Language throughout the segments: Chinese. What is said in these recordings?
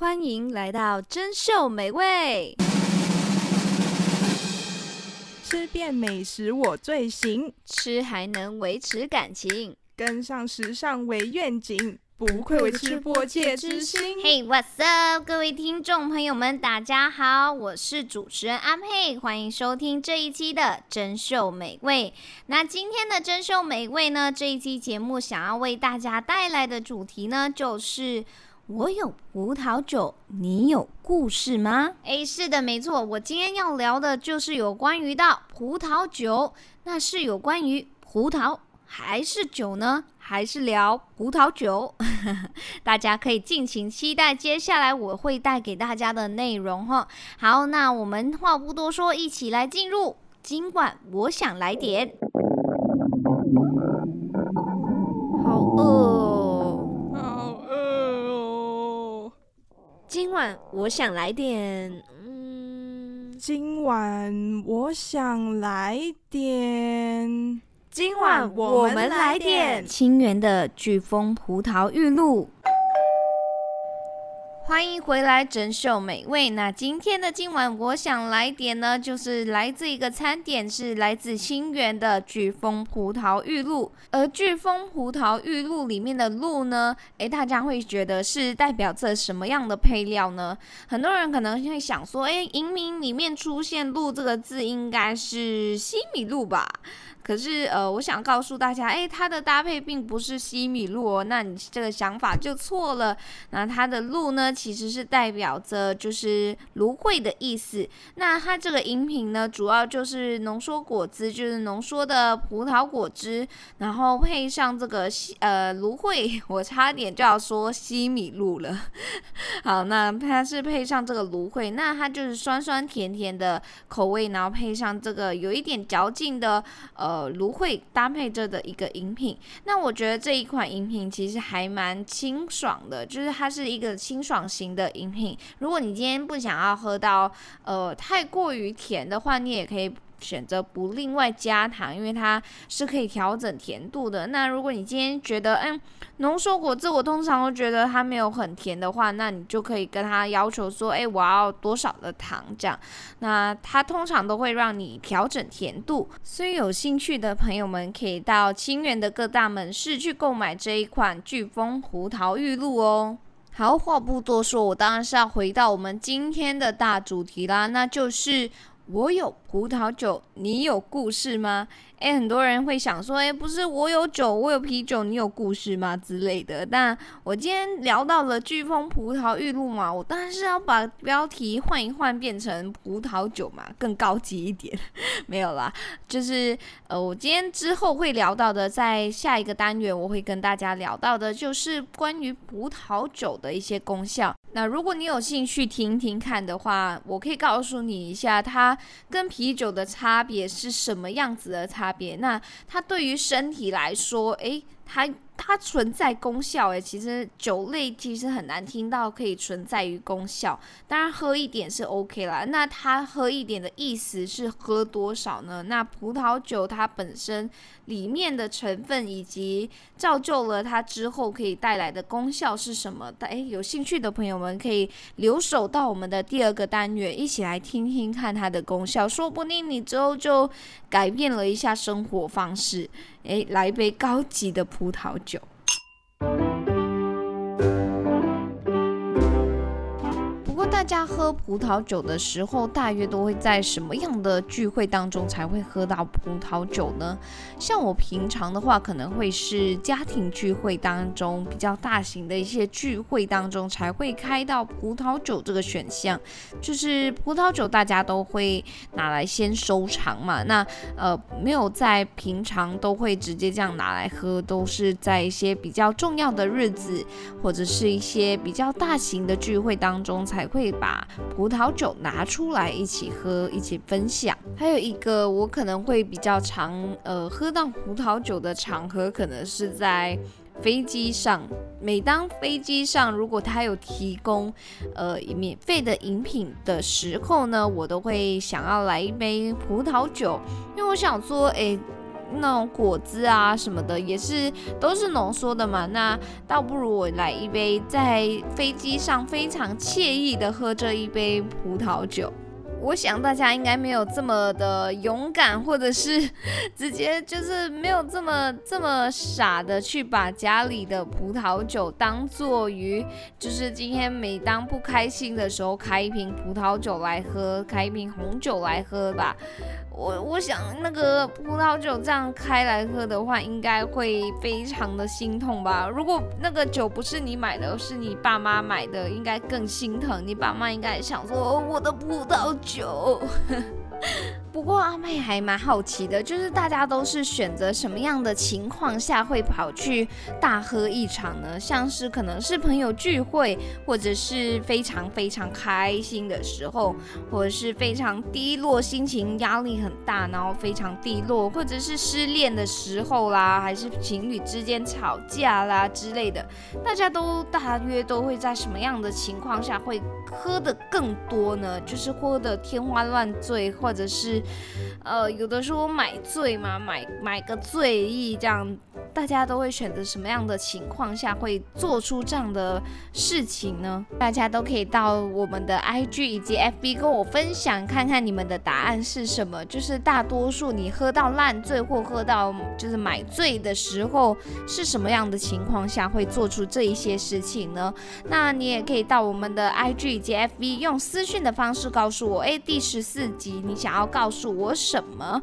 欢迎来到珍秀美味，吃遍美食我最行，吃还能维持感情，跟上时尚为愿景，不愧为吃播界之星。Hey, what's up？各位听众朋友们，大家好，我是主持人阿佩，欢迎收听这一期的珍秀美味。那今天的珍秀美味呢，这一期节目想要为大家带来的主题呢，就是。我有葡萄酒，你有故事吗？诶，是的，没错，我今天要聊的就是有关于到葡萄酒，那是有关于葡萄还是酒呢？还是聊葡萄酒？大家可以尽情期待接下来我会带给大家的内容哈。好，那我们话不多说，一起来进入今晚我想来点。好饿。今晚我想来点，嗯，今晚我想来点，今晚我们来点。清源的巨峰葡萄玉露。欢迎回来，珍饈美味。那今天的今晚，我想来点呢，就是来自一个餐点，是来自新源的巨峰葡萄玉露。而巨峰葡萄玉露里面的露呢，诶，大家会觉得是代表着什么样的配料呢？很多人可能会想说，诶，银名里面出现露这个字，应该是西米露吧？可是，呃，我想告诉大家，诶，它的搭配并不是西米露哦，那你这个想法就错了。那它的露呢，其实是代表着就是芦荟的意思。那它这个饮品呢，主要就是浓缩果汁，就是浓缩的葡萄果汁，然后配上这个西呃芦荟，我差点就要说西米露了。好，那它是配上这个芦荟，那它就是酸酸甜甜的口味，然后配上这个有一点嚼劲的呃。芦荟搭配着的一个饮品，那我觉得这一款饮品其实还蛮清爽的，就是它是一个清爽型的饮品。如果你今天不想要喝到呃太过于甜的话，你也可以。选择不另外加糖，因为它是可以调整甜度的。那如果你今天觉得，嗯，浓缩果汁我通常都觉得它没有很甜的话，那你就可以跟他要求说，哎，我要多少的糖这样。那它通常都会让你调整甜度。所以有兴趣的朋友们可以到清源的各大门市去购买这一款巨峰葡萄玉露哦。好，话不多说，我当然是要回到我们今天的大主题啦，那就是。我有葡萄酒，你有故事吗？诶，很多人会想说，诶，不是我有酒，我有啤酒，你有故事吗之类的。但我今天聊到了巨峰葡萄玉露嘛，我当然是要把标题换一换，变成葡萄酒嘛，更高级一点。没有啦，就是呃，我今天之后会聊到的，在下一个单元我会跟大家聊到的，就是关于葡萄酒的一些功效。那如果你有兴趣听听看的话，我可以告诉你一下，它跟啤酒的差别是什么样子的差别。那它对于身体来说，诶，它。它存在功效诶，其实酒类其实很难听到可以存在于功效，当然喝一点是 OK 啦。那它喝一点的意思是喝多少呢？那葡萄酒它本身里面的成分以及造就了它之后可以带来的功效是什么？诶，有兴趣的朋友们可以留守到我们的第二个单元，一起来听听看它的功效，说不定你之后就改变了一下生活方式。诶，来杯高级的葡萄酒。家喝葡萄酒的时候，大约都会在什么样的聚会当中才会喝到葡萄酒呢？像我平常的话，可能会是家庭聚会当中比较大型的一些聚会当中才会开到葡萄酒这个选项。就是葡萄酒大家都会拿来先收藏嘛，那呃没有在平常都会直接这样拿来喝，都是在一些比较重要的日子或者是一些比较大型的聚会当中才会。把葡萄酒拿出来一起喝，一起分享。还有一个我可能会比较常呃喝到葡萄酒的场合，可能是在飞机上。每当飞机上如果他有提供呃免费的饮品的时候呢，我都会想要来一杯葡萄酒，因为我想说，诶。那种果汁啊什么的，也是都是浓缩的嘛。那倒不如我来一杯，在飞机上非常惬意的喝这一杯葡萄酒。我想大家应该没有这么的勇敢，或者是直接就是没有这么这么傻的去把家里的葡萄酒当做于，就是今天每当不开心的时候开一瓶葡萄酒来喝，开一瓶红酒来喝吧。我我想那个葡萄酒这样开来喝的话，应该会非常的心痛吧。如果那个酒不是你买的，是你爸妈买的，应该更心疼。你爸妈应该想说，我的葡萄酒。不过阿妹还蛮好奇的，就是大家都是选择什么样的情况下会跑去大喝一场呢？像是可能是朋友聚会，或者是非常非常开心的时候，或者是非常低落，心情压力很大，然后非常低落，或者是失恋的时候啦，还是情侣之间吵架啦之类的，大家都大约都会在什么样的情况下会喝得更多呢？就是喝得天花乱坠，或或者是。呃，有的时候买醉嘛，买买个醉意这样。大家都会选择什么样的情况下会做出这样的事情呢？大家都可以到我们的 IG 以及 FB 跟我分享，看看你们的答案是什么。就是大多数你喝到烂醉或喝到就是买醉的时候，是什么样的情况下会做出这一些事情呢？那你也可以到我们的 IG 以及 FB 用私讯的方式告诉我，哎，第十四集你想要告诉我什么？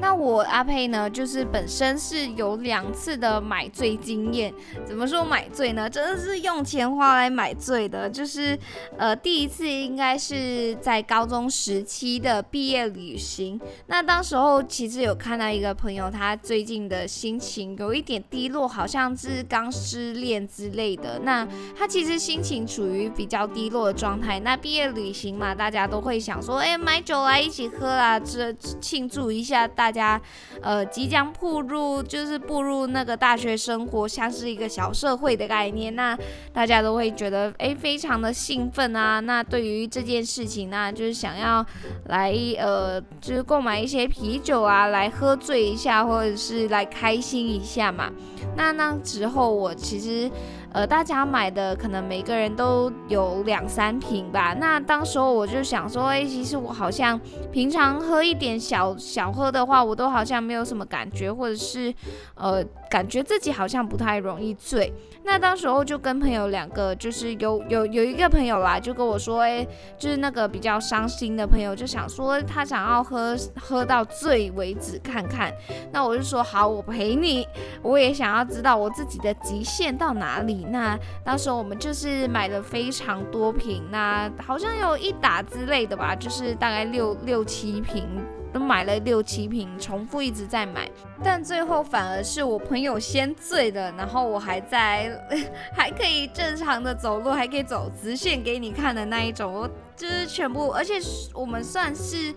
那我阿佩呢，就是本身是有两次的买醉经验。怎么说买醉呢？真的是用钱花来买醉的。就是，呃，第一次应该是在高中时期的毕业旅行。那当时候其实有看到一个朋友，他最近的心情有一点低落，好像是刚失恋之类的。那他其实心情处于比较低落的状态。那毕业旅行嘛，大家都会想说，哎，买酒来一起喝啊，这庆祝一下。大家，呃，即将步入就是步入那个大学生活，像是一个小社会的概念，那大家都会觉得诶，非常的兴奋啊。那对于这件事情呢，就是想要来呃，就是购买一些啤酒啊，来喝醉一下，或者是来开心一下嘛。那那之后我其实。呃，大家买的可能每个人都有两三瓶吧。那当时候我就想说，哎，其实我好像平常喝一点小小喝的话，我都好像没有什么感觉，或者是呃，感觉自己好像不太容易醉。那当时候就跟朋友两个，就是有有有一个朋友啦，就跟我说，哎，就是那个比较伤心的朋友，就想说他想要喝喝到醉为止看看。那我就说好，我陪你。我也想要知道我自己的极限到哪里。那当时候我们就是买了非常多瓶，那好像有一打之类的吧，就是大概六六七瓶，都买了六七瓶，重复一直在买，但最后反而是我朋友先醉的，然后我还在 还可以正常的走路，还可以走直线给你看的那一种，我就是全部，而且我们算是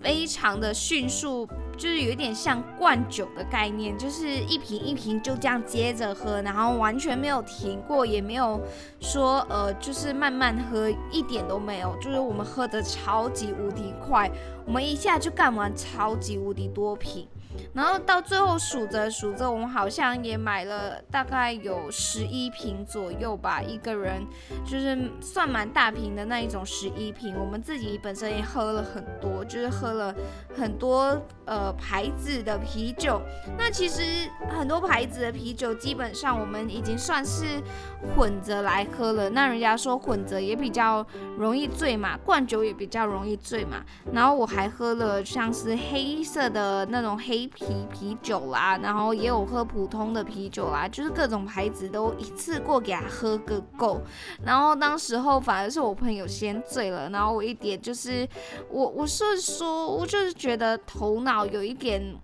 非常的迅速。就是有一点像灌酒的概念，就是一瓶一瓶就这样接着喝，然后完全没有停过，也没有说呃，就是慢慢喝，一点都没有。就是我们喝的超级无敌快，我们一下就干完超级无敌多瓶。然后到最后数着数着，我们好像也买了大概有十一瓶左右吧，一个人就是算蛮大瓶的那一种十一瓶。我们自己本身也喝了很多，就是喝了很多呃牌子的啤酒。那其实很多牌子的啤酒基本上我们已经算是混着来喝了。那人家说混着也比较容易醉嘛，灌酒也比较容易醉嘛。然后我还喝了像是黑色的那种黑。啤啤酒啦，然后也有喝普通的啤酒啦，就是各种牌子都一次过给他喝个够。然后当时候反而是我朋友先醉了，然后我一点就是我我是说，我就是觉得头脑有一点，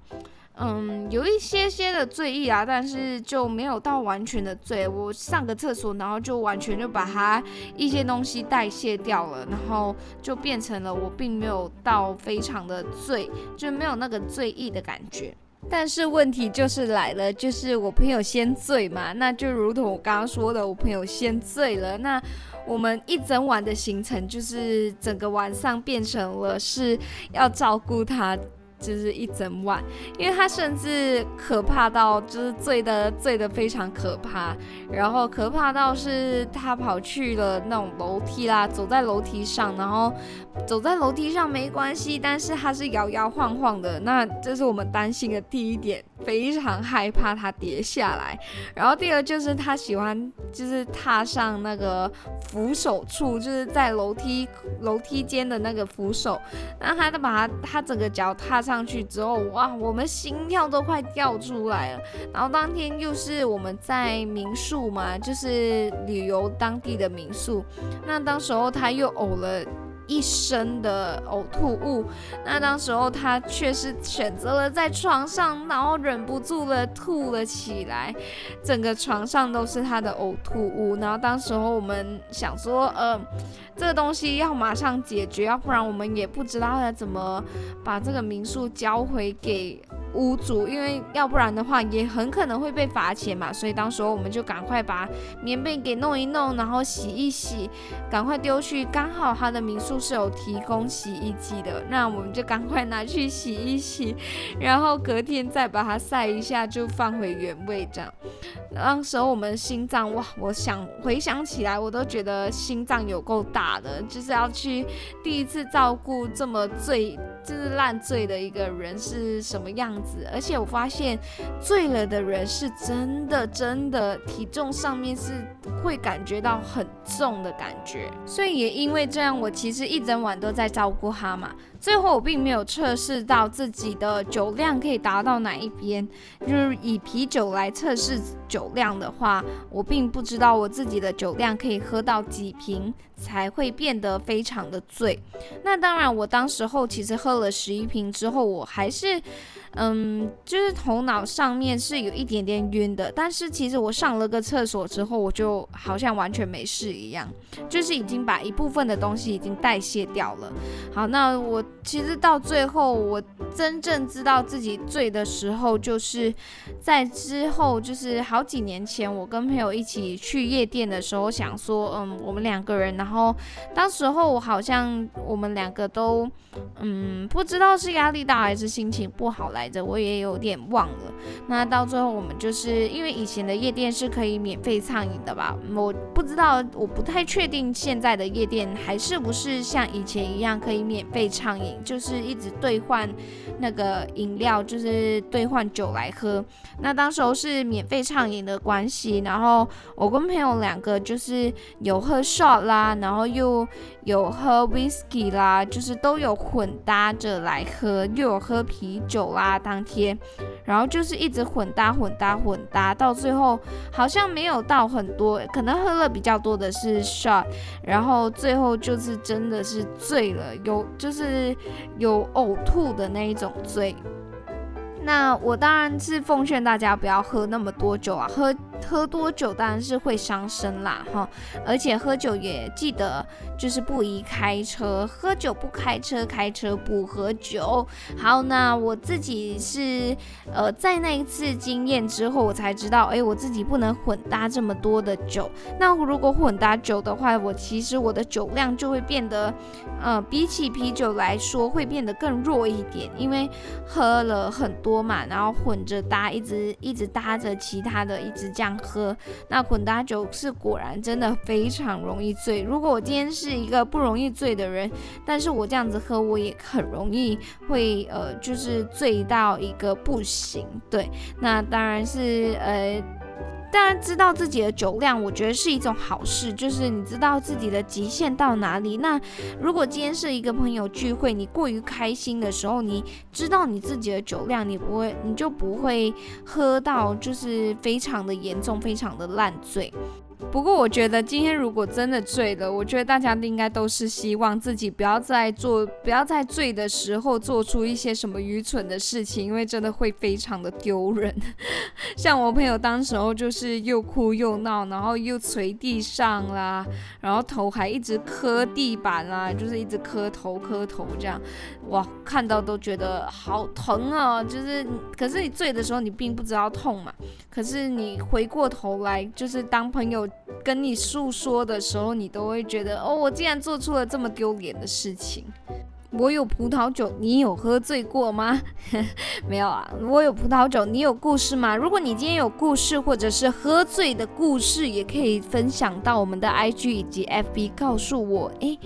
嗯，有一些些的醉意啊，但是就没有到完全的醉。我上个厕所，然后就完全就把它一些东西代谢掉了，然后就变成了我并没有到非常的醉，就没有那个醉意的感觉。但是问题就是来了，就是我朋友先醉嘛，那就如同我刚刚说的，我朋友先醉了，那我们一整晚的行程就是整个晚上变成了是要照顾他。就是一整晚，因为他甚至可怕到就是醉的醉的非常可怕，然后可怕到是他跑去了那种楼梯啦，走在楼梯上，然后走在楼梯上没关系，但是他是摇摇晃晃的，那这是我们担心的第一点，非常害怕他跌下来。然后第二就是他喜欢就是踏上那个扶手处，就是在楼梯楼梯间的那个扶手，然后他就把他他整个脚踏上。上去之后，哇，我们心跳都快掉出来了。然后当天又是我们在民宿嘛，就是旅游当地的民宿。那当时候他又呕了一身的呕吐物，那当时候他却是选择了在床上，然后忍不住了吐了起来，整个床上都是他的呕吐物。然后当时候我们想说，呃。这个东西要马上解决，要不然我们也不知道要怎么把这个民宿交回给屋主，因为要不然的话也很可能会被罚钱嘛。所以当时候我们就赶快把棉被给弄一弄，然后洗一洗，赶快丢去。刚好他的民宿是有提供洗衣机的，那我们就赶快拿去洗一洗，然后隔天再把它晒一下，就放回原位这样。当时候我们心脏哇，我想回想起来，我都觉得心脏有够大的，就是要去第一次照顾这么醉，就是烂醉的一个人是什么样而且我发现醉了的人是真的真的体重上面是会感觉到很重的感觉，所以也因为这样，我其实一整晚都在照顾他嘛。最后我并没有测试到自己的酒量可以达到哪一边，就是以啤酒来测试酒量的话，我并不知道我自己的酒量可以喝到几瓶才会变得非常的醉。那当然，我当时候其实喝了十一瓶之后，我还是。嗯，就是头脑上面是有一点点晕的，但是其实我上了个厕所之后，我就好像完全没事一样，就是已经把一部分的东西已经代谢掉了。好，那我其实到最后，我真正知道自己醉的时候，就是在之后，就是好几年前，我跟朋友一起去夜店的时候，想说，嗯，我们两个人，然后当时候我好像我们两个都，嗯，不知道是压力大还是心情不好来。来着，我也有点忘了。那到最后，我们就是因为以前的夜店是可以免费畅饮的吧？我不知道，我不太确定现在的夜店还是不是像以前一样可以免费畅饮，就是一直兑换那个饮料，就是兑换酒来喝。那当时候是免费畅饮的关系，然后我跟朋友两个就是有喝 shot 啦，然后又有喝 whisky 啦，就是都有混搭着来喝，又有喝啤酒啦。当天，然后就是一直混搭混搭混搭，到最后好像没有到很多，可能喝了比较多的是 shot，然后最后就是真的是醉了，有就是有呕吐的那一种醉。那我当然是奉劝大家不要喝那么多酒啊，喝。喝多酒当然是会伤身啦，哈！而且喝酒也记得就是不宜开车，喝酒不开车，开车不喝酒。好，那我自己是呃在那一次经验之后，我才知道，哎，我自己不能混搭这么多的酒。那如果混搭酒的话，我其实我的酒量就会变得，呃，比起啤酒来说会变得更弱一点，因为喝了很多多嘛，然后混着搭，一直一直搭着其他的，一直这样。喝那混搭酒是果然真的非常容易醉。如果我今天是一个不容易醉的人，但是我这样子喝，我也很容易会呃，就是醉到一个不行。对，那当然是呃。当然，知道自己的酒量，我觉得是一种好事，就是你知道自己的极限到哪里。那如果今天是一个朋友聚会，你过于开心的时候，你知道你自己的酒量，你不会，你就不会喝到就是非常的严重，非常的烂醉。不过我觉得今天如果真的醉了，我觉得大家应该都是希望自己不要再做，不要在醉的时候做出一些什么愚蠢的事情，因为真的会非常的丢人。像我朋友当时候就是又哭又闹，然后又捶地上啦，然后头还一直磕地板啦，就是一直磕头磕头这样，哇，看到都觉得好疼啊！就是可是你醉的时候你并不知道痛嘛，可是你回过头来就是当朋友。跟你诉说的时候，你都会觉得哦，我竟然做出了这么丢脸的事情。我有葡萄酒，你有喝醉过吗？没有啊，我有葡萄酒，你有故事吗？如果你今天有故事，或者是喝醉的故事，也可以分享到我们的 IG 以及 FB，告诉我。诶。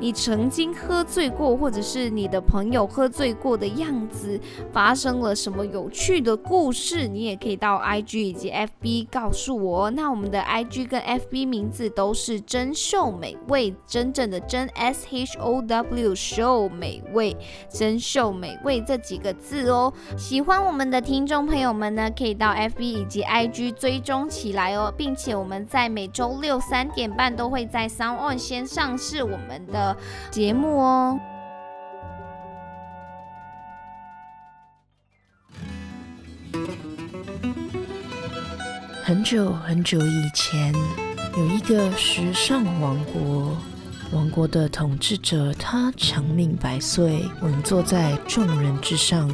你曾经喝醉过，或者是你的朋友喝醉过的样子，发生了什么有趣的故事？你也可以到 IG 以及 FB 告诉我。那我们的 IG 跟 FB 名字都是真秀美味，真正的真 S H O W 饈美味，真秀美味这几个字哦。喜欢我们的听众朋友们呢，可以到 FB 以及 IG 追踪起来哦，并且我们在每周六三点半都会在 SoundOn 先上市我们的。节目哦。很久很久以前，有一个时尚王国，王国的统治者他长命百岁，稳坐在众人之上。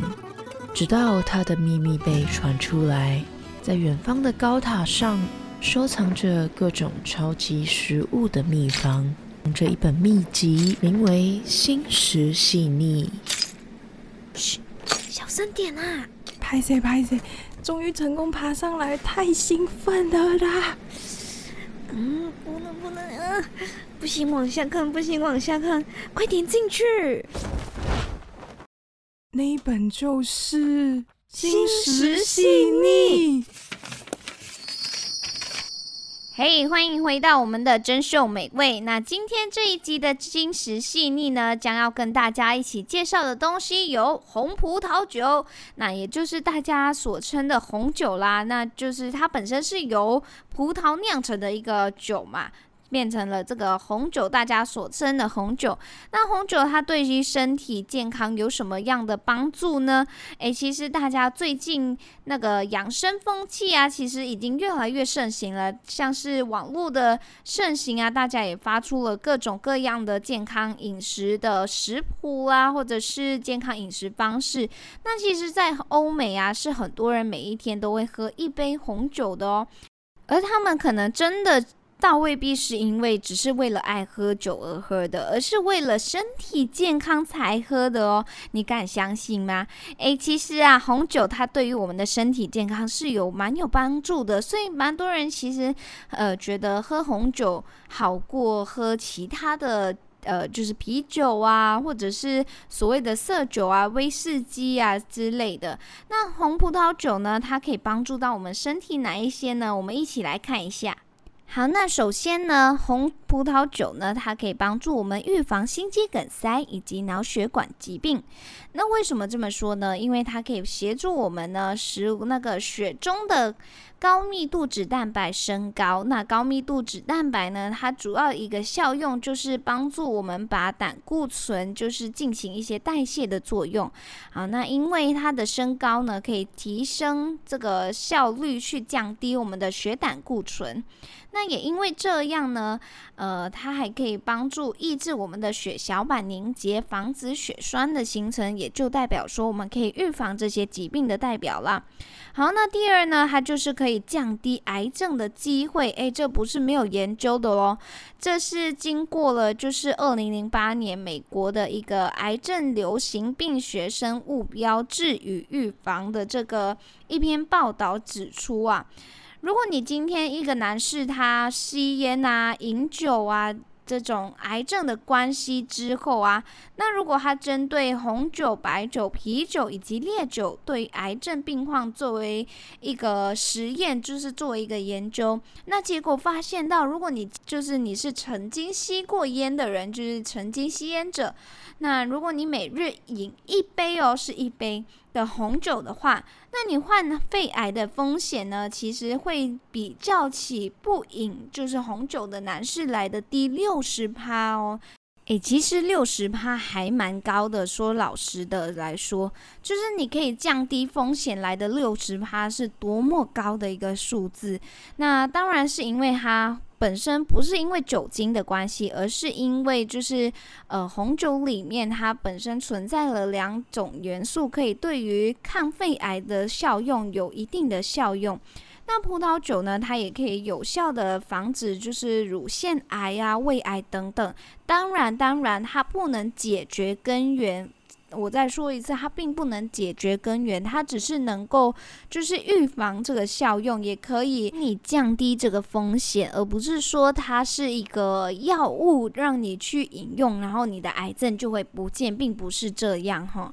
直到他的秘密被传出来，在远方的高塔上收藏着各种超级食物的秘方。这一本秘籍名为《心食细腻》。嘘，小声点啊！拍谢拍谢，终于成功爬上来，太兴奋了啦！嗯，不能不能啊！不行，往下看，不行，往下看，快点进去。那一本就是《心食细腻》。嘿欢迎回到我们的珍秀美味。那今天这一集的金石细腻呢，将要跟大家一起介绍的东西有红葡萄酒，那也就是大家所称的红酒啦。那就是它本身是由葡萄酿成的一个酒嘛。变成了这个红酒，大家所称的红酒。那红酒它对于身体健康有什么样的帮助呢？诶，其实大家最近那个养生风气啊，其实已经越来越盛行了。像是网络的盛行啊，大家也发出了各种各样的健康饮食的食谱啊，或者是健康饮食方式。那其实，在欧美啊，是很多人每一天都会喝一杯红酒的哦，而他们可能真的。倒未必是因为只是为了爱喝酒而喝的，而是为了身体健康才喝的哦。你敢相信吗？诶，其实啊，红酒它对于我们的身体健康是有蛮有帮助的，所以蛮多人其实呃觉得喝红酒好过喝其他的呃，就是啤酒啊，或者是所谓的色酒啊、威士忌啊之类的。那红葡萄酒呢，它可以帮助到我们身体哪一些呢？我们一起来看一下。好，那首先呢，红葡萄酒呢，它可以帮助我们预防心肌梗塞以及脑血管疾病。那为什么这么说呢？因为它可以协助我们呢，使那个血中的高密度脂蛋白升高。那高密度脂蛋白呢，它主要一个效用就是帮助我们把胆固醇就是进行一些代谢的作用。好，那因为它的升高呢，可以提升这个效率，去降低我们的血胆固醇。那也因为这样呢，呃，它还可以帮助抑制我们的血小板凝结，防止血栓的形成，也就代表说我们可以预防这些疾病的代表啦。好，那第二呢，它就是可以降低癌症的机会。诶，这不是没有研究的哦，这是经过了就是二零零八年美国的一个癌症流行病学生物标志与预防的这个一篇报道指出啊。如果你今天一个男士他吸烟啊、饮酒啊这种癌症的关系之后啊，那如果他针对红酒、白酒、啤酒以及烈酒对癌症病患作为一个实验，就是作为一个研究，那结果发现到，如果你就是你是曾经吸过烟的人，就是曾经吸烟者，那如果你每日饮一杯哦，是一杯。的红酒的话，那你患肺癌的风险呢，其实会比较起不饮就是红酒的男士来的低六十趴哦。诶，其实六十趴还蛮高的。说老实的来说，就是你可以降低风险来的六十趴是多么高的一个数字。那当然是因为它。本身不是因为酒精的关系，而是因为就是呃红酒里面它本身存在了两种元素，可以对于抗肺癌的效用有一定的效用。那葡萄酒呢，它也可以有效的防止就是乳腺癌啊、胃癌等等。当然，当然，它不能解决根源。我再说一次，它并不能解决根源，它只是能够就是预防这个效用，也可以你降低这个风险，而不是说它是一个药物让你去饮用，然后你的癌症就会不见，并不是这样哈。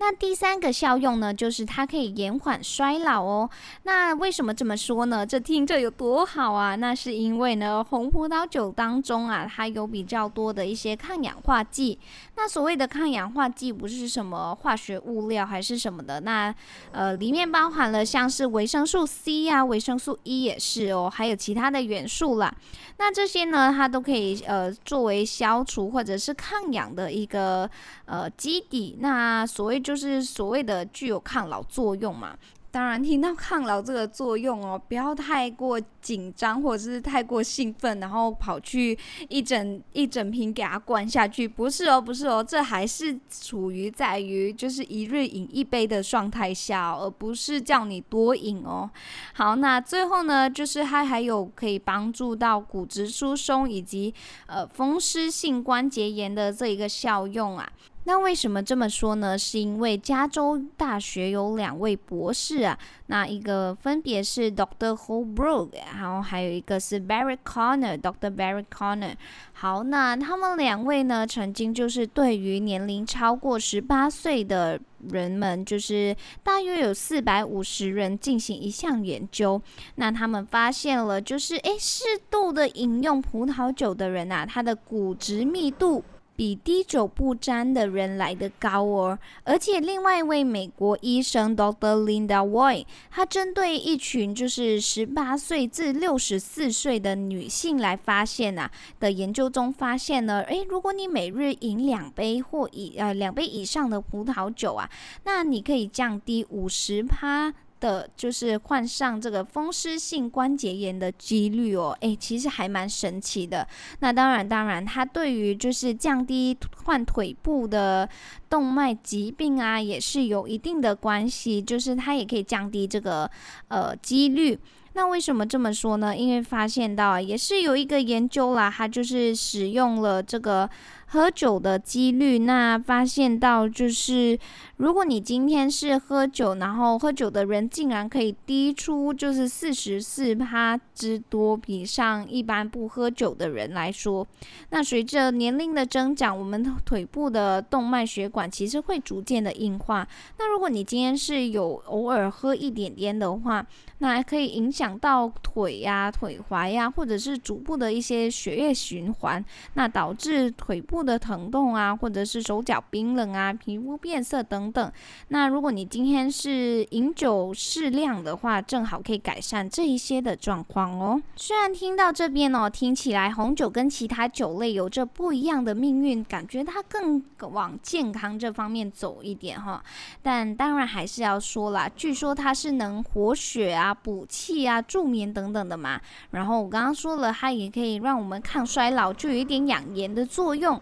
那第三个效用呢，就是它可以延缓衰老哦。那为什么这么说呢？这听着有多好啊？那是因为呢，红葡萄酒当中啊，它有比较多的一些抗氧化剂。那所谓的抗氧化剂不是什么化学物料还是什么的，那呃里面包含了像是维生素 C 啊、维生素 E 也是哦，还有其他的元素啦。那这些呢，它都可以呃作为消除或者是抗氧的一个呃基底。那所谓就就是所谓的具有抗老作用嘛。当然，听到抗老这个作用哦，不要太过紧张或者是太过兴奋，然后跑去一整一整瓶给它灌下去。不是哦，不是哦，这还是处于在于就是一日饮一杯的状态下哦，而不是叫你多饮哦。好，那最后呢，就是它还有可以帮助到骨质疏松以及呃风湿性关节炎的这一个效用啊。那为什么这么说呢？是因为加州大学有两位博士啊，那一个分别是 Doctor Holbrook，然后还有一个是 Barry Connor，Doctor Barry Connor。好，那他们两位呢，曾经就是对于年龄超过十八岁的人们，就是大约有四百五十人进行一项研究。那他们发现了，就是诶，适度的饮用葡萄酒的人啊，他的骨质密度。比滴酒不沾的人来得高哦，而且另外一位美国医生 Dr. Linda Woy，他针对一群就是十八岁至六十四岁的女性来发现啊的研究中发现呢，诶，如果你每日饮两杯或以呃两杯以上的葡萄酒啊，那你可以降低五十趴。的就是患上这个风湿性关节炎的几率哦，诶，其实还蛮神奇的。那当然，当然，它对于就是降低患腿部的动脉疾病啊，也是有一定的关系，就是它也可以降低这个呃几率。那为什么这么说呢？因为发现到，也是有一个研究啦，它就是使用了这个。喝酒的几率，那发现到就是，如果你今天是喝酒，然后喝酒的人竟然可以滴出就是四十四趴之多，比上一般不喝酒的人来说，那随着年龄的增长，我们腿部的动脉血管其实会逐渐的硬化。那如果你今天是有偶尔喝一点点的话，那还可以影响到腿呀、腿踝呀，或者是足部的一些血液循环，那导致腿部的疼痛啊，或者是手脚冰冷啊，皮肤变色等等。那如果你今天是饮酒适量的话，正好可以改善这一些的状况哦。虽然听到这边哦，听起来红酒跟其他酒类有着不一样的命运，感觉它更往健康这方面走一点哈。但当然还是要说啦，据说它是能活血啊、补气啊、助眠等等的嘛。然后我刚刚说了，它也可以让我们抗衰老，就有一点养颜的作用。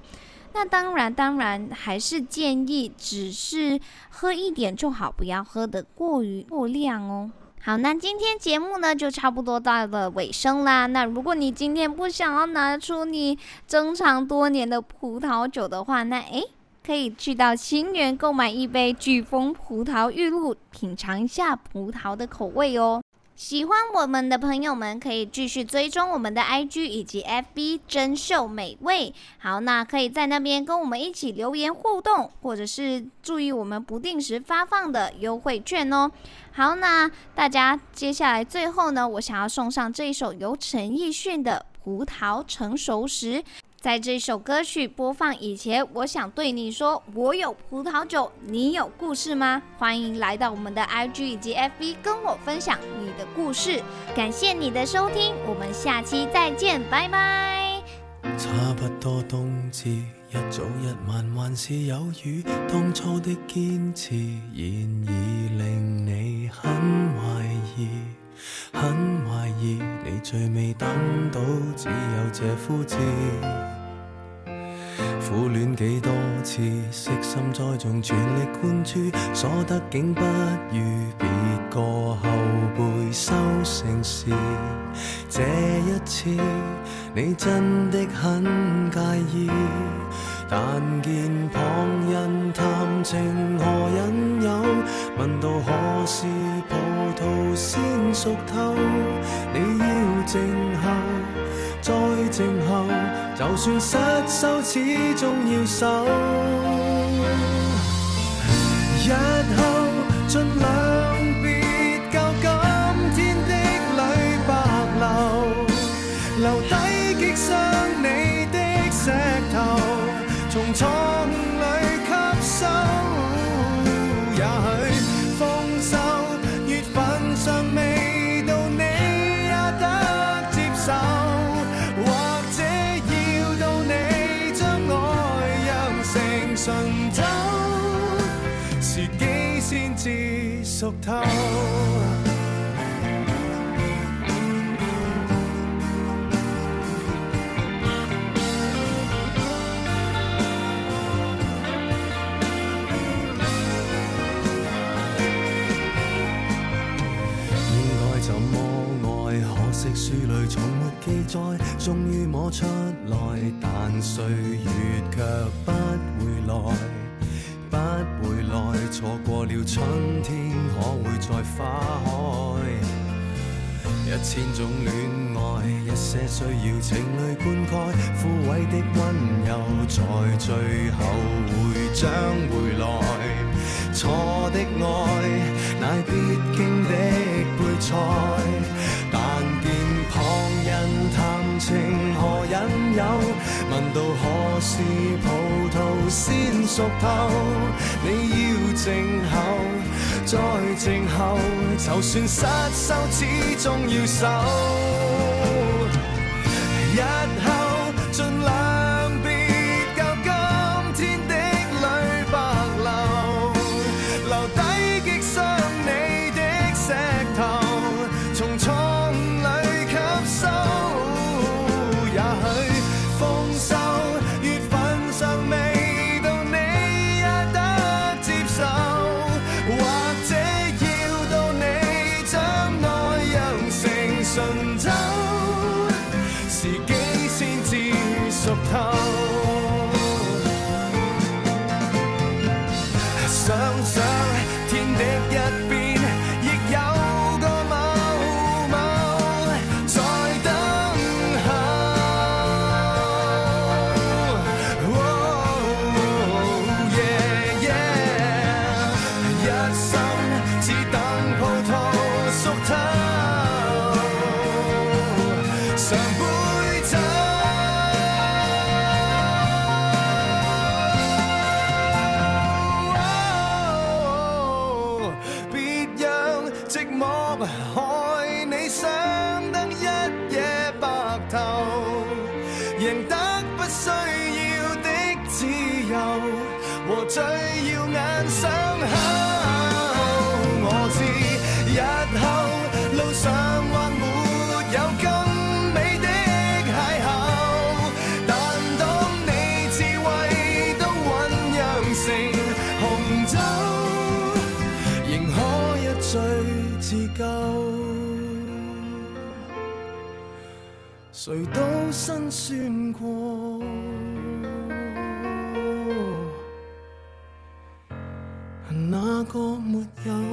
那当然，当然还是建议只是喝一点就好，不要喝得过于过量哦。好，那今天节目呢就差不多到了尾声啦。那如果你今天不想要拿出你珍藏多年的葡萄酒的话，那诶，可以去到清源购买一杯飓风葡萄玉露，品尝一下葡萄的口味哦。喜欢我们的朋友们可以继续追踪我们的 IG 以及 FB 真秀美味。好，那可以在那边跟我们一起留言互动，或者是注意我们不定时发放的优惠券哦。好，那大家接下来最后呢，我想要送上这一首由陈奕迅的《葡萄成熟时》。在这首歌曲播放以前，我想对你说：我有葡萄酒，你有故事吗？欢迎来到我们的 IG 以及 FB，跟我分享你的故事。感谢你的收听，我们下期再见，拜拜。差不多冬至，一早一晚还是有雨。当初的坚持，现已令你这枯枝。苦恋几多次，悉心栽种，全力灌注，所得竟不如别个后辈收成时。这一次，你真的很介意，但见旁人谈情何引诱，问到何时葡萄先熟透，你要静候。再静候，就算失手，始终要守。日后尽量别教今天的泪白流，留低击伤你的石头，从错熟透，现在怎么爱？可惜书里从没记载，终于摸出来，但岁月却不回来。错过了春天，可会再花开？一千种恋爱，一些需要情泪灌溉，枯萎的温柔，在最后会将回来。错的爱，乃必经的配菜，问到何时葡萄先熟透，你要静候，再静候，就算失手，始终要守。需要的自由和最耀眼伤口。我知日后路上或没有更美的邂逅，但当你智慧都酝酿成红酒，仍可一醉自救。谁都辛酸过。哪个没有？